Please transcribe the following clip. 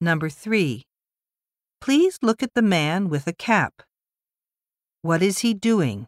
Number 3. Please look at the man with a cap. What is he doing?